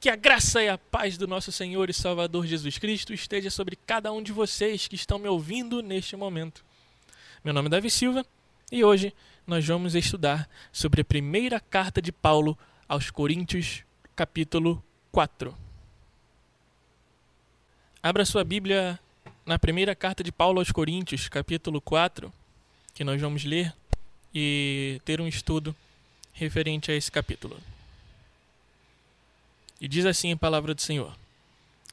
Que a graça e a paz do nosso Senhor e Salvador Jesus Cristo esteja sobre cada um de vocês que estão me ouvindo neste momento. Meu nome é Davi Silva e hoje nós vamos estudar sobre a primeira carta de Paulo aos Coríntios, capítulo 4. Abra sua Bíblia na primeira carta de Paulo aos Coríntios, capítulo 4, que nós vamos ler e ter um estudo referente a esse capítulo. E diz assim a palavra do Senhor: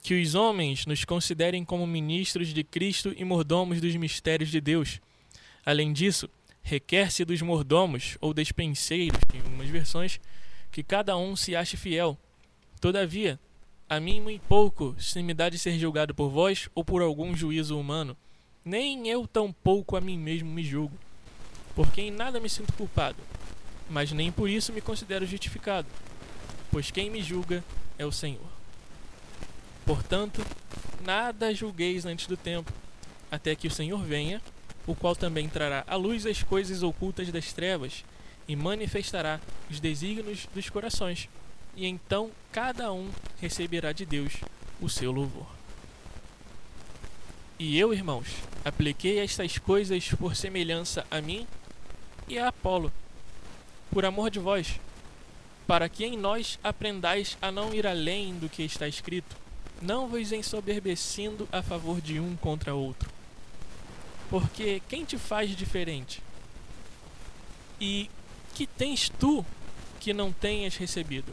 Que os homens nos considerem como ministros de Cristo e mordomos dos mistérios de Deus. Além disso, requer-se dos mordomos ou despenseiros, em algumas versões, que cada um se ache fiel. Todavia, a mim muito pouco se me dá de ser julgado por vós ou por algum juízo humano, nem eu tampouco a mim mesmo me julgo, porque em nada me sinto culpado, mas nem por isso me considero justificado pois quem me julga é o Senhor. Portanto, nada julgueis antes do tempo, até que o Senhor venha, o qual também trará à luz as coisas ocultas das trevas e manifestará os desígnios dos corações, e então cada um receberá de Deus o seu louvor. E eu, irmãos, apliquei estas coisas por semelhança a mim e a Apolo, por amor de vós, para que em nós aprendais a não ir além do que está escrito, não vos ensoberbecendo a favor de um contra outro. Porque quem te faz diferente? E que tens tu que não tenhas recebido?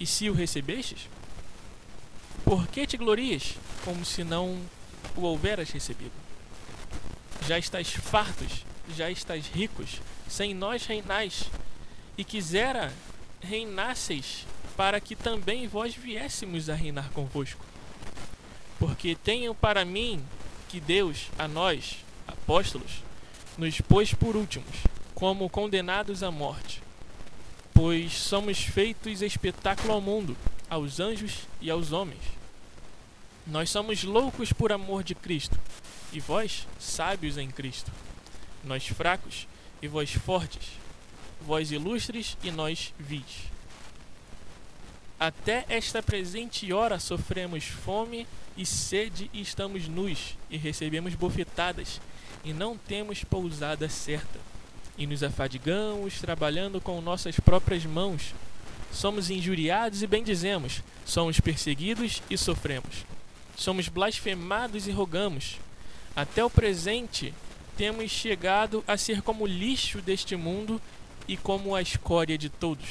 E se o recebestes? Por que te glorias como se não o houveras recebido? Já estás fartos, já estás ricos, sem nós reinais, e quisera reinasseis, para que também vós viéssemos a reinar convosco. Porque tenho para mim que Deus, a nós, apóstolos, nos pôs por últimos, como condenados à morte. Pois somos feitos espetáculo ao mundo, aos anjos e aos homens. Nós somos loucos por amor de Cristo, e vós, sábios em Cristo. Nós fracos, e vós fortes vós ilustres e nós vis. Até esta presente hora sofremos fome e sede e estamos nus e recebemos bofetadas e não temos pousada certa. E nos afadigamos trabalhando com nossas próprias mãos. Somos injuriados e bendizemos, somos perseguidos e sofremos. Somos blasfemados e rogamos. Até o presente temos chegado a ser como lixo deste mundo e como a escória de todos.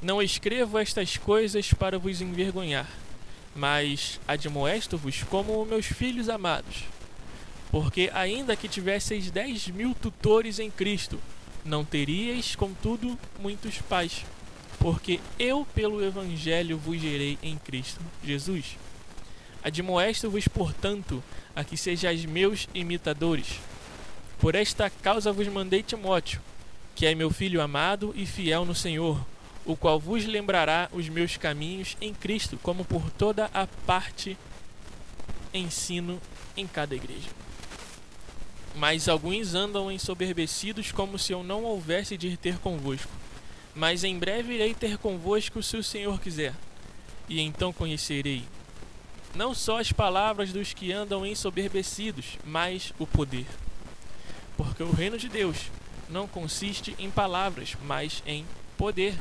Não escrevo estas coisas para vos envergonhar, mas admoesto-vos como meus filhos amados. Porque, ainda que tivesseis dez mil tutores em Cristo, não teríeis, contudo, muitos pais, porque eu, pelo Evangelho, vos gerei em Cristo Jesus. Admoesto-vos, portanto, a que sejais meus imitadores. Por esta causa vos mandei Timóteo que é meu filho amado e fiel no Senhor, o qual vos lembrará os meus caminhos em Cristo, como por toda a parte ensino em cada igreja. Mas alguns andam ensoberbecidos como se eu não houvesse de ter convosco. Mas em breve irei ter convosco se o Senhor quiser, e então conhecerei não só as palavras dos que andam ensoberbecidos, mas o poder. Porque o reino de Deus não consiste em palavras, mas em poder.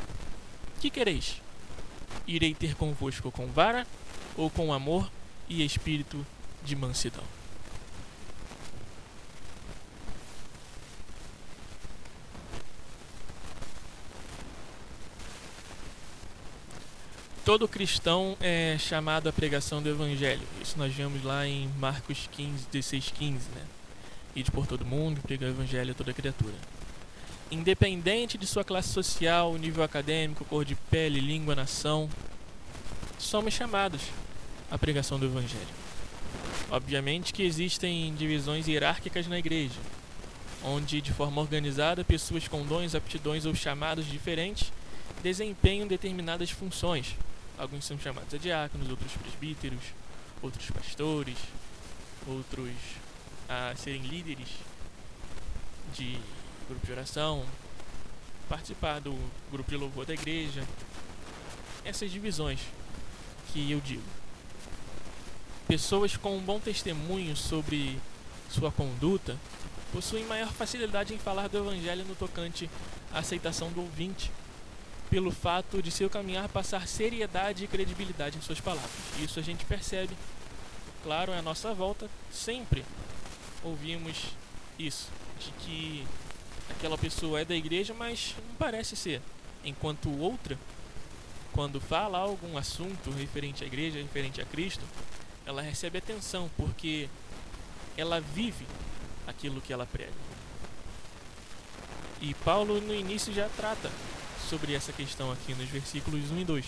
Que quereis? Irei ter convosco com vara ou com amor e espírito de mansidão? Todo cristão é chamado à pregação do Evangelho. Isso nós vemos lá em Marcos 15, 16, 15, né? Ide por todo mundo, pregar o Evangelho a toda criatura independente de sua classe social, nível acadêmico, cor de pele, língua, nação, somos chamados à pregação do Evangelho. Obviamente que existem divisões hierárquicas na igreja, onde de forma organizada pessoas com dons, aptidões ou chamados diferentes desempenham determinadas funções. Alguns são chamados a diáconos, outros presbíteros, outros pastores, outros a serem líderes de grupo de oração, participar do grupo de louvor da igreja. essas divisões que eu digo. Pessoas com um bom testemunho sobre sua conduta possuem maior facilidade em falar do evangelho no tocante à aceitação do ouvinte, pelo fato de seu caminhar passar seriedade e credibilidade em suas palavras. Isso a gente percebe, claro, é a nossa volta, sempre ouvimos isso, de que aquela pessoa é da igreja, mas não parece ser, enquanto outra, quando fala algum assunto referente à igreja, referente a Cristo, ela recebe atenção, porque ela vive aquilo que ela prega. E Paulo no início já trata sobre essa questão aqui nos versículos 1 e 2.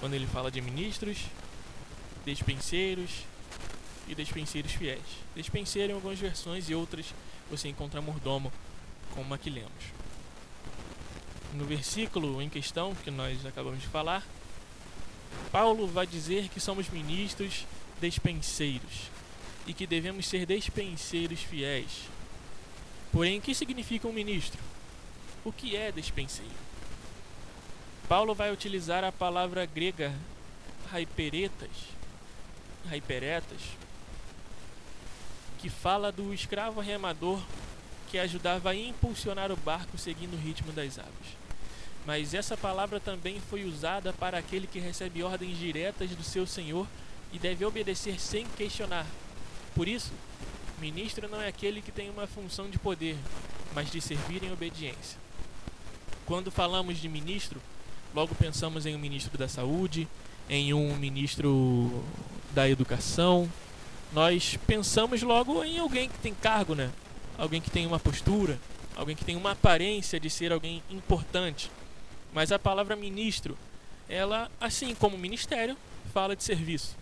Quando ele fala de ministros, despenseiros e despenseiros fiéis. Despenseiro em algumas versões e outras você encontra mordomo, como aqui lemos. No versículo em questão que nós acabamos de falar, Paulo vai dizer que somos ministros despenseiros e que devemos ser despenseiros fiéis. Porém, o que significa um ministro? O que é despenseiro? Paulo vai utilizar a palavra grega raiperetas, raiperetas, que fala do escravo remador que ajudava a impulsionar o barco seguindo o ritmo das águas. Mas essa palavra também foi usada para aquele que recebe ordens diretas do seu senhor e deve obedecer sem questionar. Por isso, ministro não é aquele que tem uma função de poder, mas de servir em obediência. Quando falamos de ministro, logo pensamos em um ministro da saúde, em um ministro da educação. Nós pensamos logo em alguém que tem cargo, né? Alguém que tem uma postura, alguém que tem uma aparência de ser alguém importante. Mas a palavra ministro, ela, assim como ministério, fala de serviço.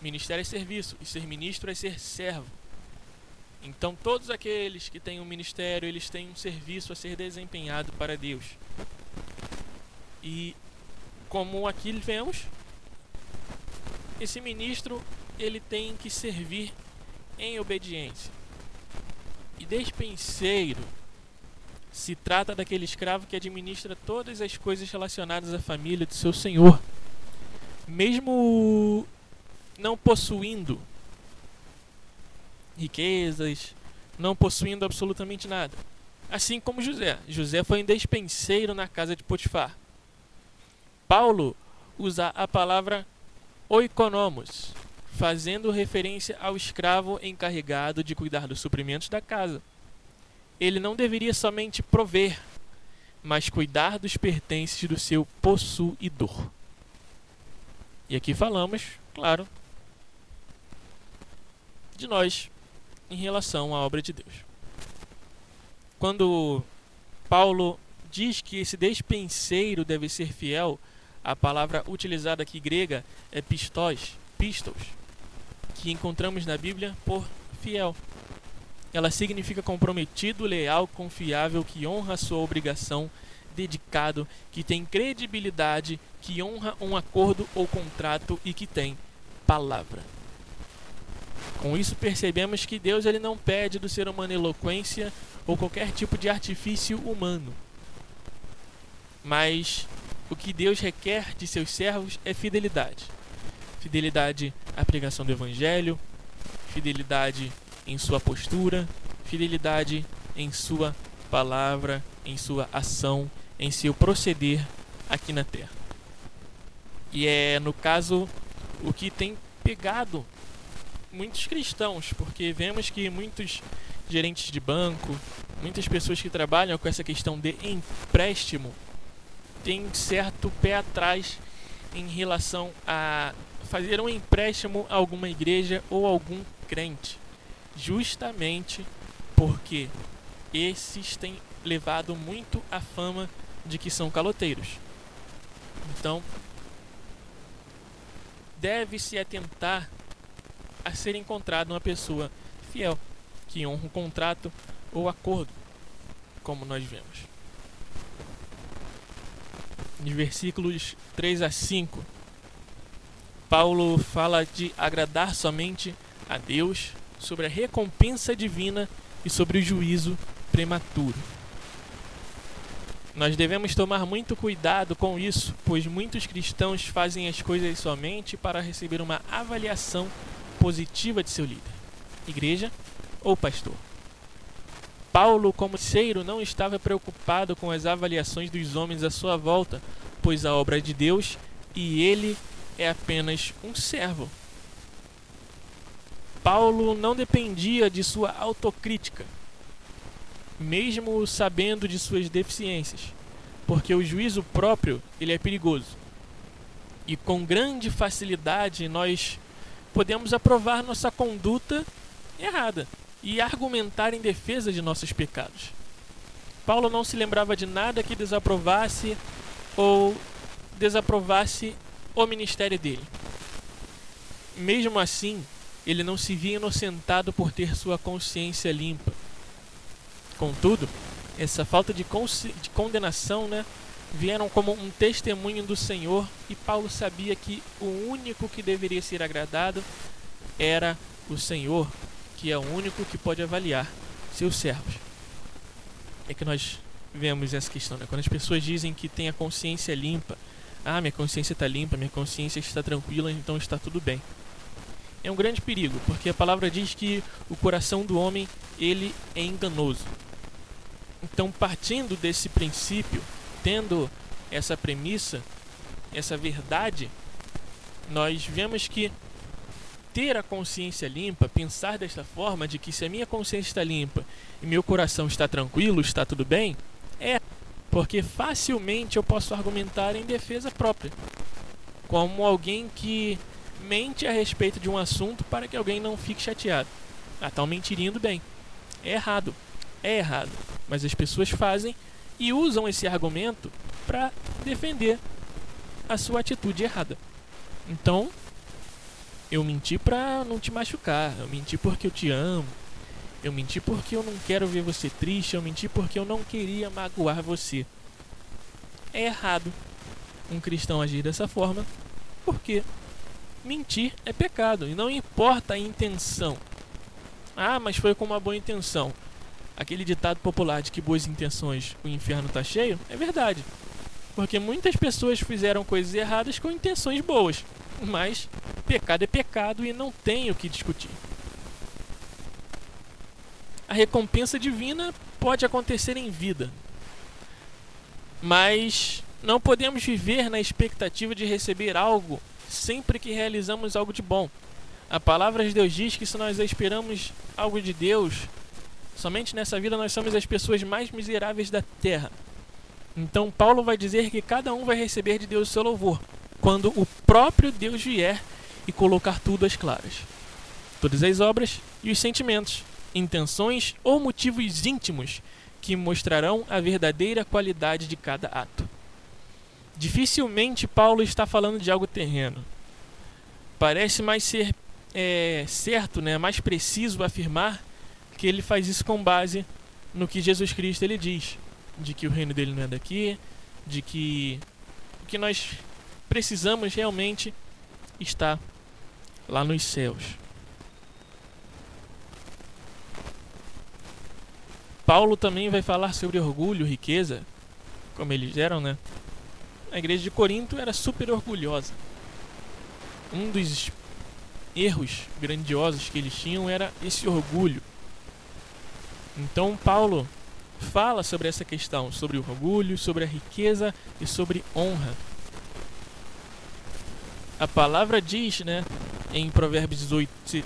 Ministério é serviço e ser ministro é ser servo. Então todos aqueles que têm um ministério, eles têm um serviço a ser desempenhado para Deus. E como aqui vemos, esse ministro ele tem que servir em obediência. E despenseiro se trata daquele escravo que administra todas as coisas relacionadas à família do seu senhor, mesmo não possuindo riquezas, não possuindo absolutamente nada. Assim como José. José foi um despenseiro na casa de Potifar. Paulo usa a palavra oikonomos, fazendo referência ao escravo encarregado de cuidar dos suprimentos da casa ele não deveria somente prover, mas cuidar dos pertences do seu possuidor. E aqui falamos, claro, de nós em relação à obra de Deus. Quando Paulo diz que esse despenseiro deve ser fiel, a palavra utilizada aqui grega é pistos, pistos, que encontramos na Bíblia por fiel. Ela significa comprometido, leal, confiável, que honra sua obrigação, dedicado, que tem credibilidade, que honra um acordo ou contrato e que tem palavra. Com isso percebemos que Deus ele não pede do ser humano eloquência ou qualquer tipo de artifício humano. Mas o que Deus requer de seus servos é fidelidade. Fidelidade à pregação do evangelho, fidelidade em sua postura, fidelidade em sua palavra, em sua ação, em seu proceder aqui na terra. E é, no caso, o que tem pegado muitos cristãos, porque vemos que muitos gerentes de banco, muitas pessoas que trabalham com essa questão de empréstimo, têm certo pé atrás em relação a fazer um empréstimo a alguma igreja ou algum crente justamente porque esses têm levado muito a fama de que são caloteiros. Então, deve-se atentar a ser encontrada uma pessoa fiel, que honra o contrato ou acordo, como nós vemos. Nos versículos 3 a 5, Paulo fala de agradar somente a Deus sobre a recompensa divina e sobre o juízo prematuro. Nós devemos tomar muito cuidado com isso, pois muitos cristãos fazem as coisas somente para receber uma avaliação positiva de seu líder, igreja ou pastor. Paulo, como ceiro, não estava preocupado com as avaliações dos homens à sua volta, pois a obra é de Deus e ele é apenas um servo. Paulo não dependia de sua autocrítica, mesmo sabendo de suas deficiências, porque o juízo próprio ele é perigoso. E com grande facilidade nós podemos aprovar nossa conduta errada e argumentar em defesa de nossos pecados. Paulo não se lembrava de nada que desaprovasse ou desaprovasse o ministério dele. Mesmo assim, ele não se via inocentado por ter sua consciência limpa. Contudo, essa falta de, de condenação né, vieram como um testemunho do Senhor e Paulo sabia que o único que deveria ser agradado era o Senhor, que é o único que pode avaliar seus servos. É que nós vemos essa questão, né? Quando as pessoas dizem que tem a consciência limpa, ah, minha consciência está limpa, minha consciência está tranquila, então está tudo bem. É um grande perigo, porque a palavra diz que o coração do homem ele é enganoso. Então, partindo desse princípio, tendo essa premissa, essa verdade, nós vemos que ter a consciência limpa, pensar desta forma, de que se a minha consciência está limpa e meu coração está tranquilo, está tudo bem, porque facilmente eu posso argumentar em defesa própria, como alguém que mente a respeito de um assunto para que alguém não fique chateado. Ah, tá mentindo bem. É errado. É errado mas as pessoas fazem e usam esse argumento para defender a sua atitude errada. Então, eu menti para não te machucar, eu menti porque eu te amo, eu menti porque eu não quero ver você triste, eu menti porque eu não queria magoar você. É errado um cristão agir dessa forma, porque mentir é pecado e não importa a intenção. Ah, mas foi com uma boa intenção aquele ditado popular de que boas intenções o inferno está cheio é verdade. Porque muitas pessoas fizeram coisas erradas com intenções boas. Mas pecado é pecado e não tem o que discutir. A recompensa divina pode acontecer em vida. Mas não podemos viver na expectativa de receber algo sempre que realizamos algo de bom. A palavra de Deus diz que se nós esperamos algo de Deus, Somente nessa vida nós somos as pessoas mais miseráveis da terra. Então Paulo vai dizer que cada um vai receber de Deus o seu louvor, quando o próprio Deus vier e colocar tudo às claras. Todas as obras e os sentimentos, intenções ou motivos íntimos que mostrarão a verdadeira qualidade de cada ato. Dificilmente Paulo está falando de algo terreno. Parece mais ser é, certo, né, mais preciso afirmar que ele faz isso com base no que Jesus Cristo ele diz, de que o reino dele não é daqui, de que o que nós precisamos realmente está lá nos céus. Paulo também vai falar sobre orgulho, riqueza, como eles eram, né? A igreja de Corinto era super orgulhosa. Um dos erros grandiosos que eles tinham era esse orgulho. Então Paulo fala sobre essa questão, sobre o orgulho, sobre a riqueza e sobre honra. A palavra diz, né, em Provérbios 18,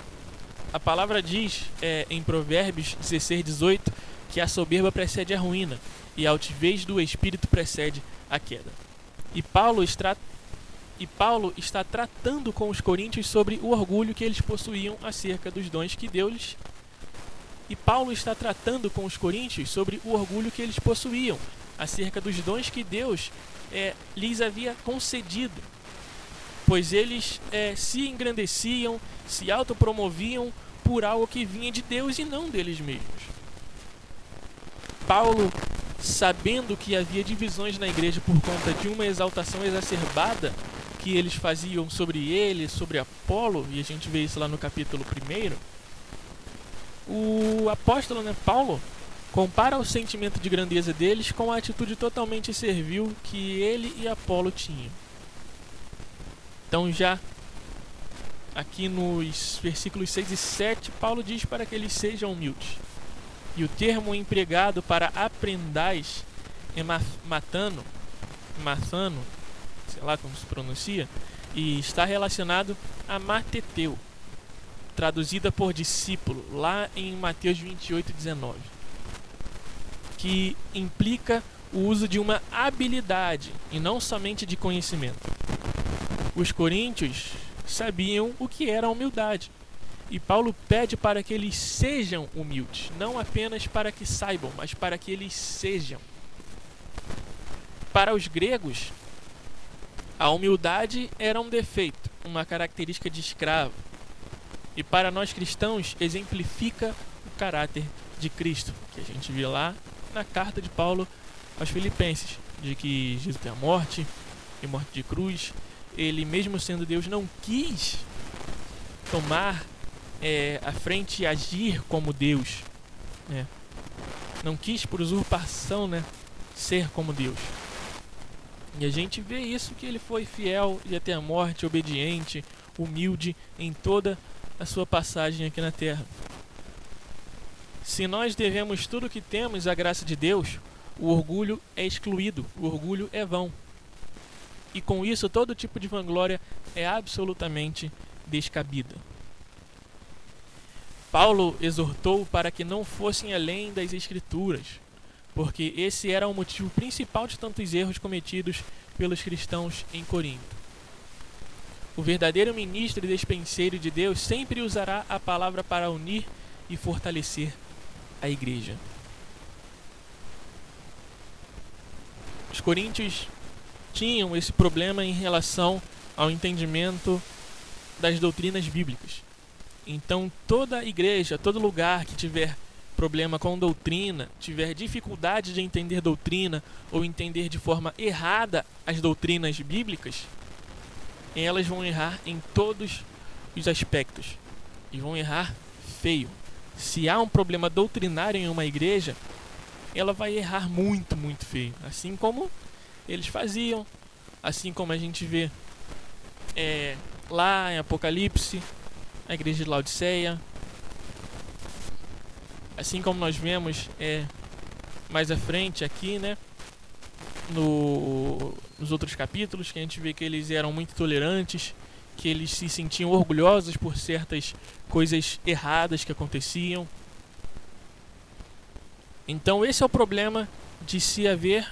a palavra diz é, em Provérbios 16, 18 que a soberba precede a ruína e a altivez do espírito precede a queda. E Paulo está e Paulo está tratando com os coríntios sobre o orgulho que eles possuíam acerca dos dons que Deus e Paulo está tratando com os coríntios sobre o orgulho que eles possuíam, acerca dos dons que Deus é, lhes havia concedido. Pois eles é, se engrandeciam, se autopromoviam por algo que vinha de Deus e não deles mesmos. Paulo, sabendo que havia divisões na igreja por conta de uma exaltação exacerbada que eles faziam sobre ele, sobre Apolo, e a gente vê isso lá no capítulo 1 o apóstolo, né, Paulo, compara o sentimento de grandeza deles com a atitude totalmente servil que ele e Apolo tinham. Então, já aqui nos versículos 6 e 7, Paulo diz para que eles sejam humildes. E o termo empregado para aprendais é matano, matano, sei lá como se pronuncia, e está relacionado a mateteu, traduzida por discípulo, lá em Mateus 28, 19, que implica o uso de uma habilidade e não somente de conhecimento. Os coríntios sabiam o que era humildade. E Paulo pede para que eles sejam humildes, não apenas para que saibam, mas para que eles sejam. Para os gregos, a humildade era um defeito, uma característica de escravo. E para nós cristãos, exemplifica o caráter de Cristo, que a gente vê lá na carta de Paulo aos Filipenses, de que Jesus tem a morte e morte de cruz, ele, mesmo sendo Deus, não quis tomar é, a frente e agir como Deus. Né? Não quis, por usurpação, né, ser como Deus. E a gente vê isso que ele foi fiel e até a morte, obediente, humilde em toda a sua passagem aqui na terra. Se nós devemos tudo o que temos à graça de Deus, o orgulho é excluído, o orgulho é vão. E com isso, todo tipo de vanglória é absolutamente descabida. Paulo exortou para que não fossem além das Escrituras, porque esse era o motivo principal de tantos erros cometidos pelos cristãos em Corinto. O verdadeiro ministro e despenseiro de Deus sempre usará a palavra para unir e fortalecer a igreja. Os coríntios tinham esse problema em relação ao entendimento das doutrinas bíblicas. Então, toda igreja, todo lugar que tiver problema com doutrina, tiver dificuldade de entender doutrina ou entender de forma errada as doutrinas bíblicas, elas vão errar em todos os aspectos e vão errar feio. Se há um problema doutrinário em uma igreja, ela vai errar muito, muito feio. Assim como eles faziam, assim como a gente vê é, lá em Apocalipse, a igreja de Laodiceia, assim como nós vemos é, mais à frente aqui, né, no, nos outros capítulos, que a gente vê que eles eram muito tolerantes, que eles se sentiam orgulhosos por certas coisas erradas que aconteciam. Então esse é o problema de se haver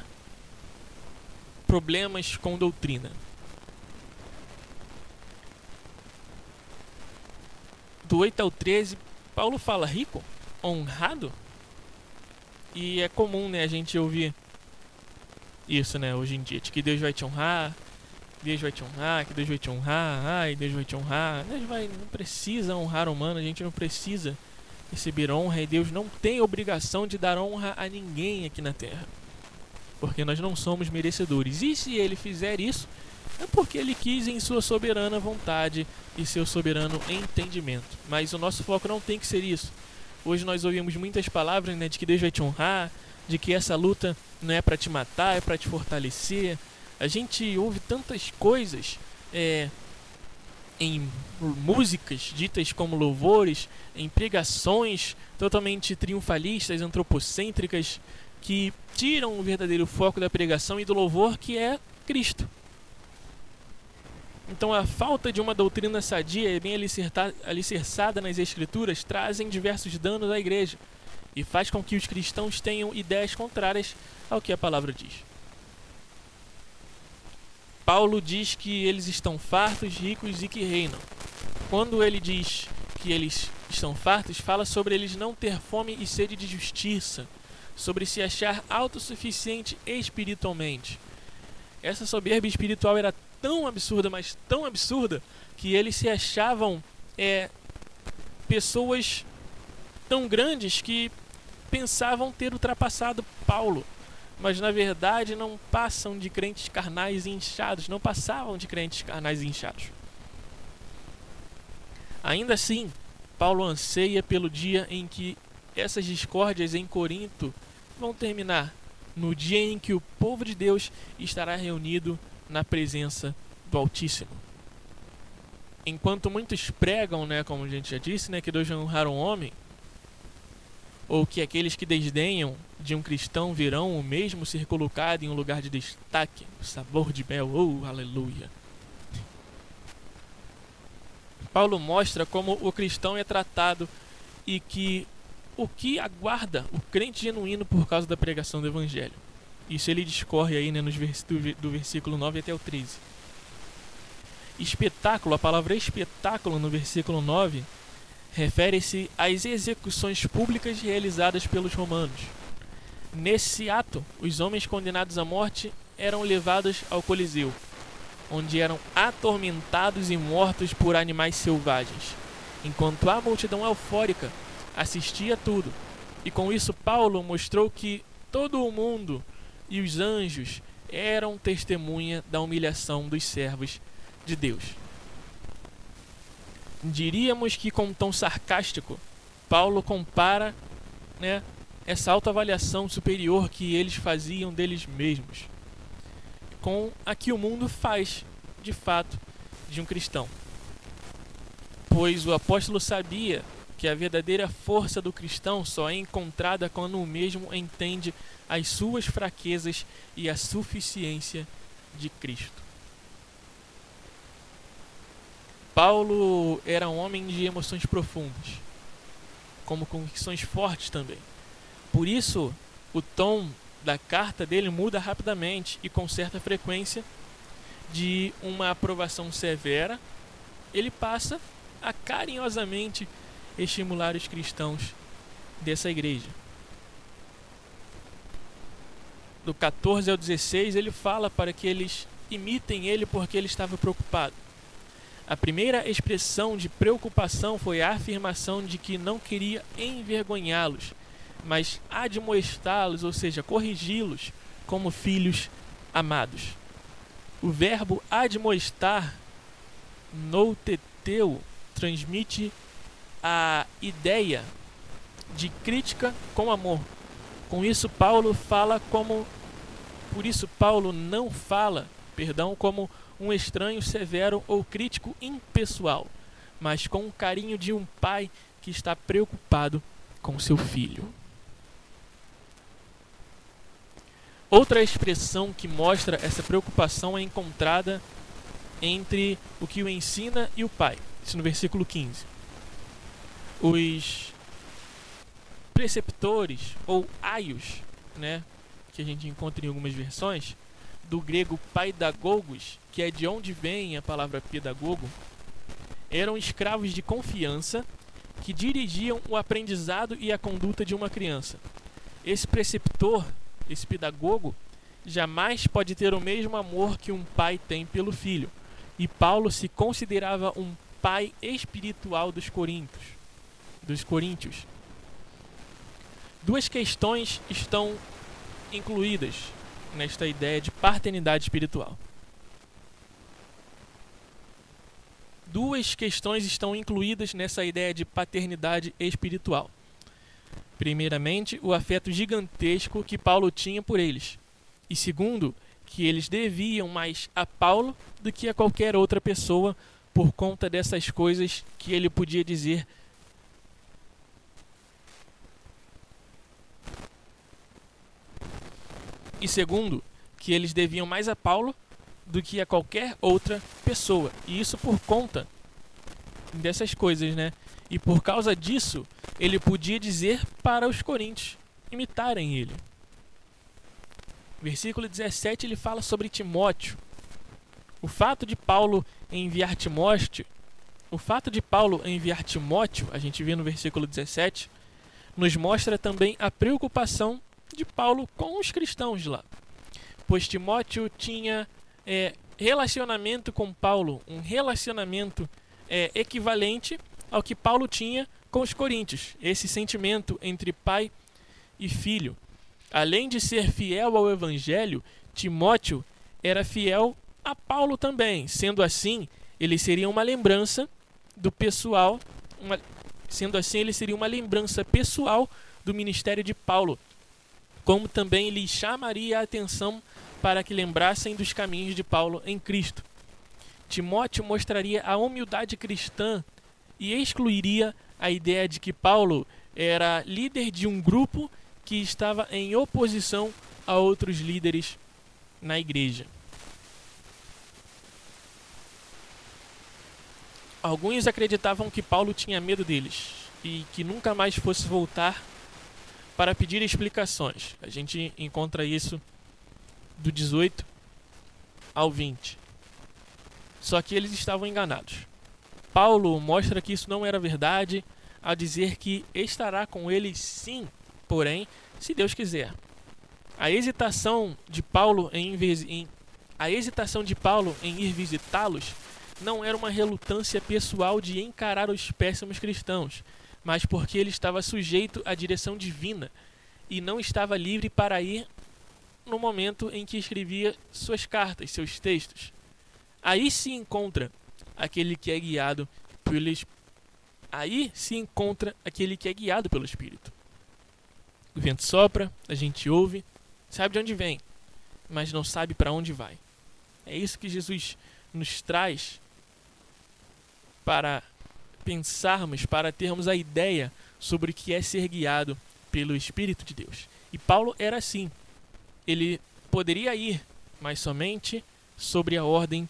problemas com doutrina. Do 8 ao 13, Paulo fala rico, honrado. E é comum, né, a gente ouvir isso, né, hoje em dia, de que Deus vai te honrar, Deus vai te honrar, que Deus vai te honrar, ai, Deus vai te honrar. Deus vai, não precisa honrar o humano, a gente não precisa receber honra e Deus não tem obrigação de dar honra a ninguém aqui na terra porque nós não somos merecedores. E se ele fizer isso, é porque ele quis em sua soberana vontade e seu soberano entendimento. Mas o nosso foco não tem que ser isso. Hoje nós ouvimos muitas palavras né, de que Deus vai te honrar, de que essa luta não é para te matar, é para te fortalecer. A gente ouve tantas coisas é, em músicas ditas como louvores, em pregações totalmente triunfalistas, antropocêntricas, que tiram o verdadeiro foco da pregação e do louvor, que é Cristo. Então, a falta de uma doutrina sadia e bem alicerçada nas Escrituras trazem diversos danos à igreja e faz com que os cristãos tenham ideias contrárias ao que a palavra diz. Paulo diz que eles estão fartos, ricos e que reinam. Quando ele diz que eles estão fartos, fala sobre eles não ter fome e sede de justiça, sobre se achar autossuficiente espiritualmente. Essa soberba espiritual era tão absurda, mas tão absurda, que eles se achavam é, pessoas tão grandes que pensavam ter ultrapassado Paulo, mas na verdade não passam de crentes carnais e inchados, não passavam de crentes carnais e inchados. Ainda assim, Paulo anseia pelo dia em que essas discórdias em Corinto vão terminar no dia em que o povo de Deus estará reunido na presença do Altíssimo. Enquanto muitos pregam, né, como a gente já disse, né, que Deus vai honrar um homem, ou que aqueles que desdenham de um cristão virão o mesmo ser colocado em um lugar de destaque, sabor de mel, oh, aleluia. Paulo mostra como o cristão é tratado e que o que aguarda o crente genuíno por causa da pregação do evangelho. Isso ele discorre aí né, nos vers do, do versículo 9 até o 13. Espetáculo, a palavra espetáculo no versículo 9 refere-se às execuções públicas realizadas pelos romanos. Nesse ato, os homens condenados à morte eram levados ao Coliseu, onde eram atormentados e mortos por animais selvagens, enquanto a multidão eufórica assistia a tudo. E com isso, Paulo mostrou que todo o mundo e os anjos eram testemunha da humilhação dos servos de Deus. Diríamos que com um tom sarcástico, Paulo compara né, essa autoavaliação superior que eles faziam deles mesmos com a que o mundo faz, de fato, de um cristão. Pois o apóstolo sabia que a verdadeira força do cristão só é encontrada quando o mesmo entende as suas fraquezas e a suficiência de Cristo. Paulo era um homem de emoções profundas, como convicções fortes também. Por isso, o tom da carta dele muda rapidamente e com certa frequência de uma aprovação severa, ele passa a carinhosamente estimular os cristãos dessa igreja. Do 14 ao 16, ele fala para que eles imitem ele porque ele estava preocupado. A primeira expressão de preocupação foi a afirmação de que não queria envergonhá-los, mas admoestá-los, ou seja, corrigi-los como filhos amados. O verbo admoestar, nouteteu, transmite a ideia de crítica com amor. Com isso Paulo fala como por isso Paulo não fala, perdão, como um estranho severo ou crítico impessoal, mas com o carinho de um pai que está preocupado com seu filho. Outra expressão que mostra essa preocupação é encontrada entre o que o ensina e o pai. Isso no versículo 15 os preceptores ou aios, né, que a gente encontra em algumas versões, do grego paidagogos, que é de onde vem a palavra pedagogo, eram escravos de confiança que dirigiam o aprendizado e a conduta de uma criança. Esse preceptor, esse pedagogo, jamais pode ter o mesmo amor que um pai tem pelo filho. E Paulo se considerava um pai espiritual dos coríntios dos coríntios. Duas questões estão incluídas nesta ideia de paternidade espiritual. Duas questões estão incluídas nessa ideia de paternidade espiritual. Primeiramente, o afeto gigantesco que Paulo tinha por eles. E segundo, que eles deviam mais a Paulo do que a qualquer outra pessoa por conta dessas coisas que ele podia dizer e segundo, que eles deviam mais a Paulo do que a qualquer outra pessoa. E isso por conta dessas coisas, né? E por causa disso, ele podia dizer para os coríntios imitarem ele. Versículo 17 ele fala sobre Timóteo. O fato de Paulo enviar Timóteo, o fato de Paulo enviar Timóteo, a gente vê no versículo 17, nos mostra também a preocupação de Paulo com os cristãos lá. Pois Timóteo tinha é, relacionamento com Paulo, um relacionamento é, equivalente ao que Paulo tinha com os coríntios, esse sentimento entre pai e filho. Além de ser fiel ao evangelho, Timóteo era fiel a Paulo também. Sendo assim, ele seria uma lembrança do pessoal, uma, sendo assim, ele seria uma lembrança pessoal do ministério de Paulo, como também lhes chamaria a atenção para que lembrassem dos caminhos de Paulo em Cristo. Timóteo mostraria a humildade cristã e excluiria a ideia de que Paulo era líder de um grupo que estava em oposição a outros líderes na igreja. Alguns acreditavam que Paulo tinha medo deles e que nunca mais fosse voltar para pedir explicações. A gente encontra isso do 18 ao 20. Só que eles estavam enganados. Paulo mostra que isso não era verdade ao dizer que estará com eles sim, porém, se Deus quiser. A hesitação de Paulo em, em a hesitação de Paulo em ir visitá-los não era uma relutância pessoal de encarar os péssimos cristãos, mas porque ele estava sujeito à direção divina e não estava livre para ir no momento em que escrevia suas cartas, seus textos. Aí se encontra aquele que é guiado pelo Aí se encontra aquele que é guiado pelo Espírito. O vento sopra, a gente ouve, sabe de onde vem, mas não sabe para onde vai. É isso que Jesus nos traz para pensarmos, para termos a ideia sobre o que é ser guiado pelo Espírito de Deus. E Paulo era assim. Ele poderia ir, mas somente sobre a ordem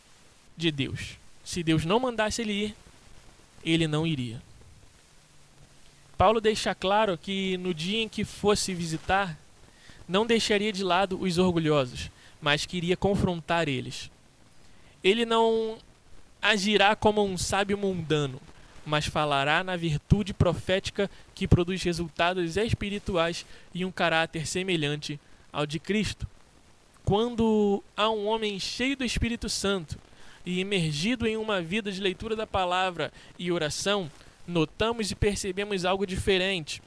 de Deus. Se Deus não mandasse ele ir, ele não iria. Paulo deixa claro que no dia em que fosse visitar, não deixaria de lado os orgulhosos, mas queria confrontar eles. Ele não agirá como um sábio mundano, mas falará na virtude profética que produz resultados espirituais e um caráter semelhante ao de Cristo. Quando há um homem cheio do Espírito Santo e emergido em uma vida de leitura da palavra e oração, notamos e percebemos algo diferente.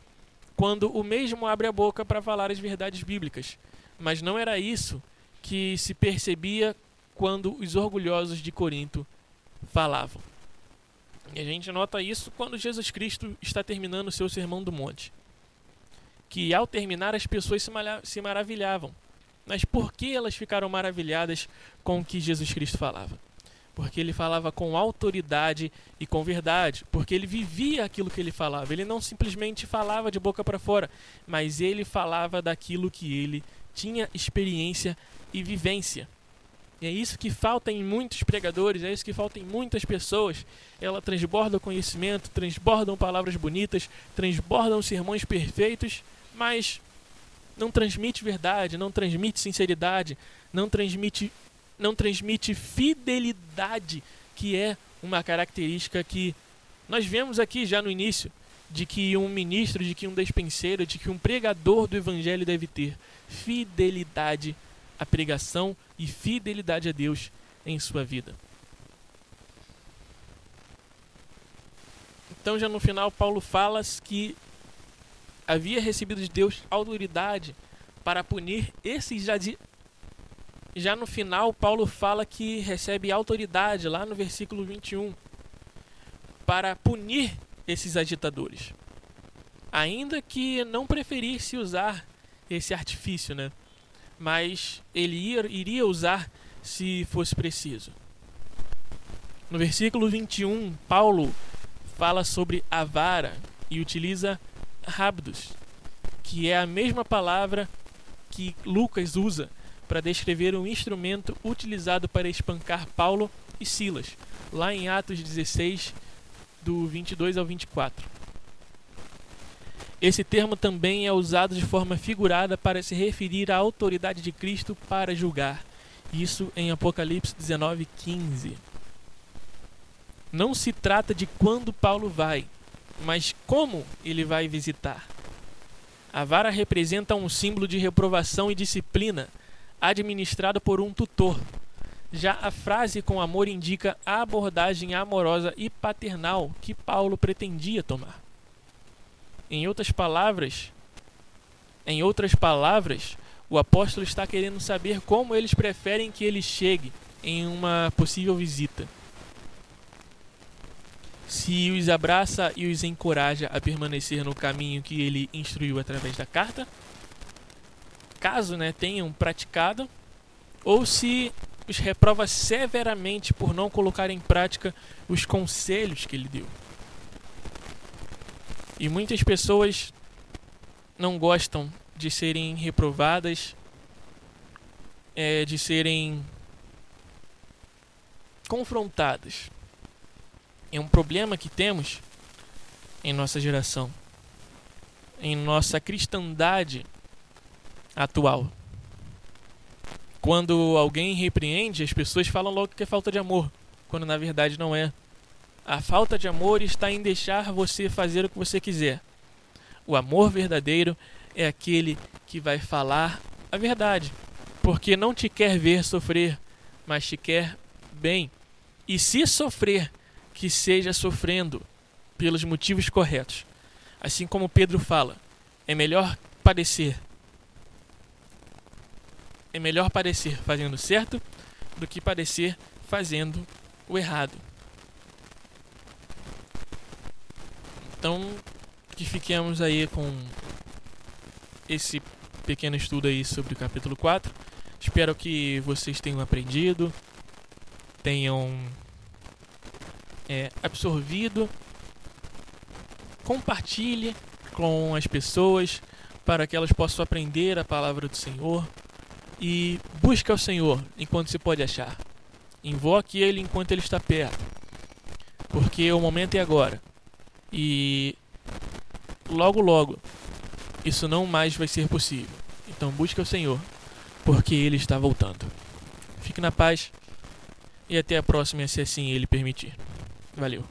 Quando o mesmo abre a boca para falar as verdades bíblicas. Mas não era isso que se percebia quando os orgulhosos de Corinto falavam. E a gente nota isso quando Jesus Cristo está terminando o seu Sermão do Monte. Que ao terminar as pessoas se maravilhavam. Mas por que elas ficaram maravilhadas com o que Jesus Cristo falava? Porque ele falava com autoridade e com verdade, porque ele vivia aquilo que ele falava. Ele não simplesmente falava de boca para fora, mas ele falava daquilo que ele tinha experiência e vivência. E é isso que falta em muitos pregadores, é isso que falta em muitas pessoas. Ela transborda conhecimento, transbordam palavras bonitas, transbordam sermões perfeitos, mas não transmite verdade, não transmite sinceridade, não transmite, não transmite fidelidade, que é uma característica que nós vemos aqui já no início, de que um ministro, de que um despenseiro, de que um pregador do evangelho deve ter fidelidade à pregação e fidelidade a Deus em sua vida. Então, já no final, Paulo fala que havia recebido de Deus autoridade para punir esses já. Já no final, Paulo fala que recebe autoridade, lá no versículo 21, para punir esses agitadores. Ainda que não preferisse usar esse artifício, né? Mas ele iria usar se fosse preciso. No versículo 21, Paulo fala sobre a vara e utiliza rabdos, que é a mesma palavra que Lucas usa para descrever um instrumento utilizado para espancar Paulo e Silas, lá em Atos 16, do 22 ao 24. Esse termo também é usado de forma figurada para se referir à autoridade de Cristo para julgar. Isso em Apocalipse 19:15. Não se trata de quando Paulo vai, mas como ele vai visitar. A vara representa um símbolo de reprovação e disciplina, administrado por um tutor. Já a frase com amor indica a abordagem amorosa e paternal que Paulo pretendia tomar. Em outras palavras, em outras palavras, o apóstolo está querendo saber como eles preferem que ele chegue em uma possível visita. se os abraça e os encoraja a permanecer no caminho que ele instruiu através da carta, caso né, tenham praticado, ou se os reprova severamente por não colocar em prática os conselhos que ele deu. E muitas pessoas não gostam de serem reprovadas, é, de serem confrontadas. É um problema que temos em nossa geração, em nossa cristandade atual. Quando alguém repreende, as pessoas falam logo que é falta de amor, quando na verdade não é. A falta de amor está em deixar você fazer o que você quiser. O amor verdadeiro é aquele que vai falar a verdade, porque não te quer ver sofrer, mas te quer bem. E se sofrer, que seja sofrendo pelos motivos corretos. Assim como Pedro fala, é melhor padecer é melhor padecer fazendo certo do que padecer fazendo o errado. Então, que fiquemos aí com esse pequeno estudo aí sobre o capítulo 4. Espero que vocês tenham aprendido, tenham é, absorvido. Compartilhe com as pessoas para que elas possam aprender a palavra do Senhor e busque ao Senhor enquanto se pode achar. Invoque Ele enquanto Ele está perto, porque o momento é agora. E logo, logo, isso não mais vai ser possível. Então busque o Senhor, porque Ele está voltando. Fique na paz e até a próxima, se assim Ele permitir. Valeu.